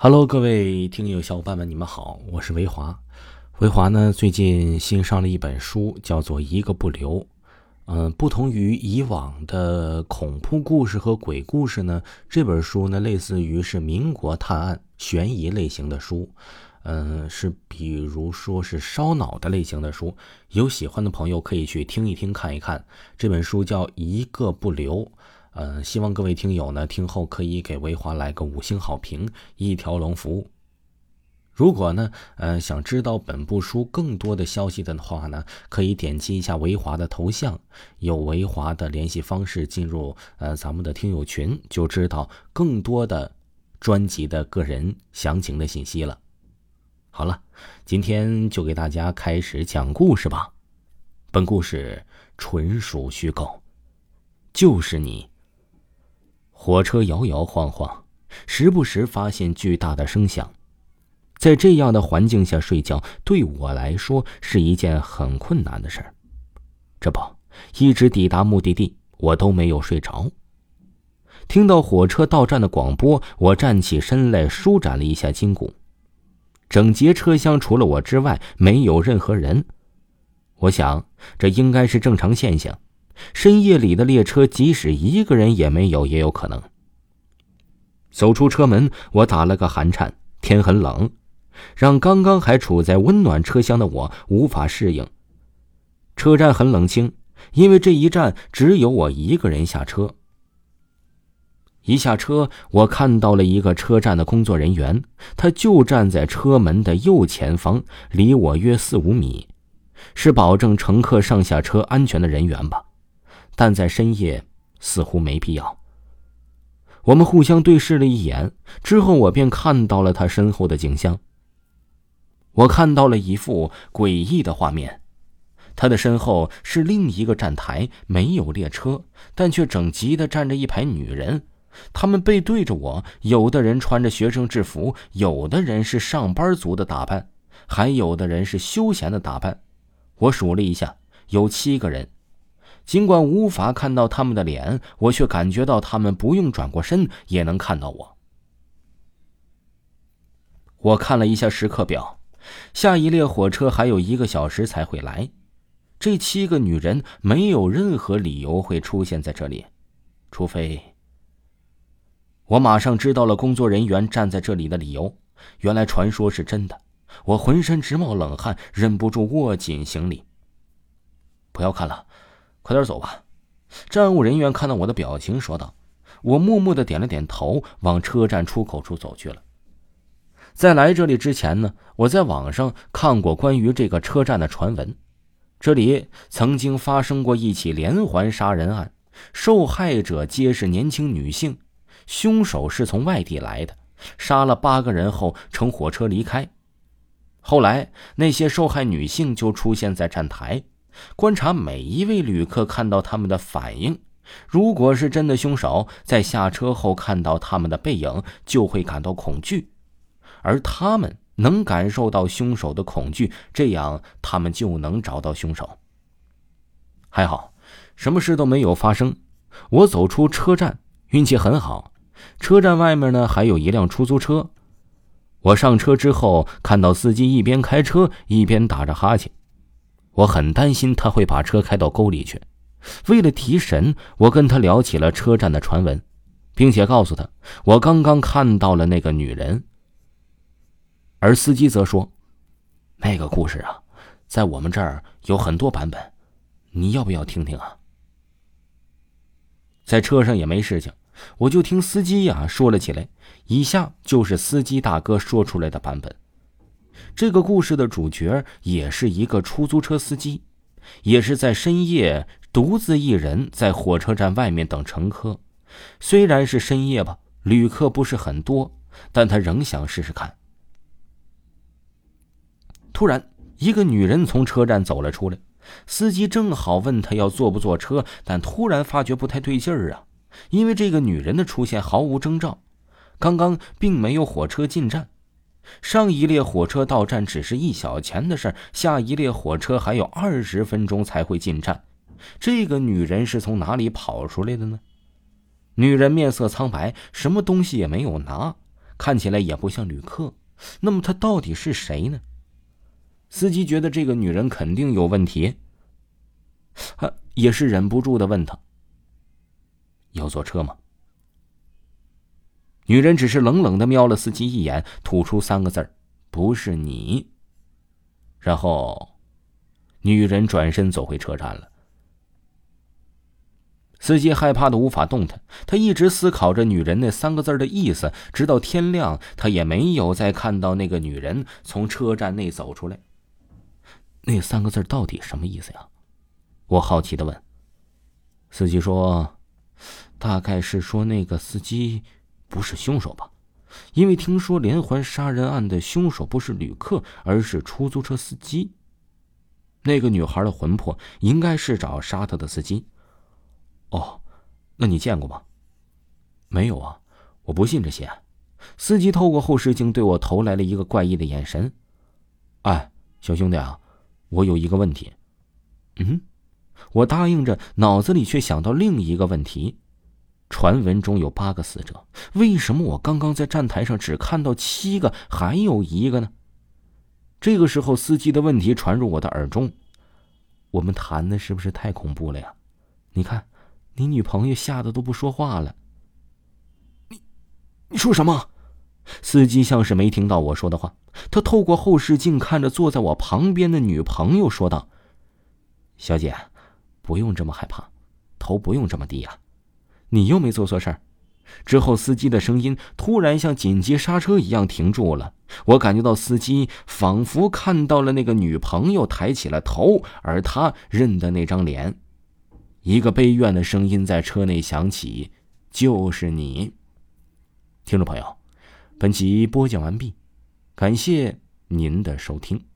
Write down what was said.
Hello，各位听友小伙伴们，你们好，我是维华。维华呢，最近新上了一本书，叫做《一个不留》。嗯，不同于以往的恐怖故事和鬼故事呢，这本书呢，类似于是民国探案悬疑类型的书。嗯，是比如说是烧脑的类型的书。有喜欢的朋友可以去听一听，看一看。这本书叫《一个不留》。嗯，希望各位听友呢听后可以给维华来个五星好评，一条龙服务。如果呢，呃，想知道本部书更多的消息的话呢，可以点击一下维华的头像，有维华的联系方式，进入呃咱们的听友群，就知道更多的专辑的个人详情的信息了。好了，今天就给大家开始讲故事吧。本故事纯属虚构，就是你。火车摇摇晃晃，时不时发现巨大的声响。在这样的环境下睡觉，对我来说是一件很困难的事儿。这不，一直抵达目的地，我都没有睡着。听到火车到站的广播，我站起身来，舒展了一下筋骨。整节车厢除了我之外，没有任何人。我想，这应该是正常现象。深夜里的列车，即使一个人也没有，也有可能。走出车门，我打了个寒颤。天很冷，让刚刚还处在温暖车厢的我无法适应。车站很冷清，因为这一站只有我一个人下车。一下车，我看到了一个车站的工作人员，他就站在车门的右前方，离我约四五米，是保证乘客上下车安全的人员吧。但在深夜，似乎没必要。我们互相对视了一眼之后，我便看到了他身后的景象。我看到了一幅诡异的画面：他的身后是另一个站台，没有列车，但却整齐的站着一排女人。她们背对着我，有的人穿着学生制服，有的人是上班族的打扮，还有的人是休闲的打扮。我数了一下，有七个人。尽管无法看到他们的脸，我却感觉到他们不用转过身也能看到我。我看了一下时刻表，下一列火车还有一个小时才会来。这七个女人没有任何理由会出现在这里，除非……我马上知道了工作人员站在这里的理由。原来传说是真的，我浑身直冒冷汗，忍不住握紧行李。不要看了。快点走吧，站务人员看到我的表情，说道：“我默默的点了点头，往车站出口处走去了。”在来这里之前呢，我在网上看过关于这个车站的传闻，这里曾经发生过一起连环杀人案，受害者皆是年轻女性，凶手是从外地来的，杀了八个人后乘火车离开。后来那些受害女性就出现在站台。观察每一位旅客看到他们的反应，如果是真的凶手，在下车后看到他们的背影，就会感到恐惧，而他们能感受到凶手的恐惧，这样他们就能找到凶手。还好，什么事都没有发生。我走出车站，运气很好。车站外面呢，还有一辆出租车。我上车之后，看到司机一边开车一边打着哈欠。我很担心他会把车开到沟里去。为了提神，我跟他聊起了车站的传闻，并且告诉他我刚刚看到了那个女人。而司机则说：“那个故事啊，在我们这儿有很多版本，你要不要听听啊？”在车上也没事情，我就听司机呀说了起来。以下就是司机大哥说出来的版本。这个故事的主角也是一个出租车司机，也是在深夜独自一人在火车站外面等乘客。虽然是深夜吧，旅客不是很多，但他仍想试试看。突然，一个女人从车站走了出来，司机正好问他要坐不坐车，但突然发觉不太对劲儿啊，因为这个女人的出现毫无征兆，刚刚并没有火车进站。上一列火车到站只是一小钱的事儿下一列火车还有二十分钟才会进站。这个女人是从哪里跑出来的呢？女人面色苍白，什么东西也没有拿，看起来也不像旅客。那么她到底是谁呢？司机觉得这个女人肯定有问题，啊，也是忍不住的问她：“要坐车吗？”女人只是冷冷的瞄了司机一眼，吐出三个字：“不是你。”然后，女人转身走回车站了。司机害怕的无法动弹，他一直思考着女人那三个字的意思，直到天亮，他也没有再看到那个女人从车站内走出来。那三个字到底什么意思呀？我好奇的问。司机说：“大概是说那个司机。”不是凶手吧？因为听说连环杀人案的凶手不是旅客，而是出租车司机。那个女孩的魂魄应该是找杀她的司机。哦，那你见过吗？没有啊，我不信这些。司机透过后视镜对我投来了一个怪异的眼神。哎，小兄弟啊，我有一个问题。嗯，我答应着，脑子里却想到另一个问题。传闻中有八个死者，为什么我刚刚在站台上只看到七个，还有一个呢？这个时候，司机的问题传入我的耳中：“我们谈的是不是太恐怖了呀？你看，你女朋友吓得都不说话了。”你，你说什么？司机像是没听到我说的话，他透过后视镜看着坐在我旁边的女朋友，说道：“小姐，不用这么害怕，头不用这么低呀。”你又没做错事儿。之后，司机的声音突然像紧急刹车一样停住了。我感觉到司机仿佛看到了那个女朋友抬起了头，而他认得那张脸。一个悲怨的声音在车内响起：“就是你。”听众朋友，本集播讲完毕，感谢您的收听。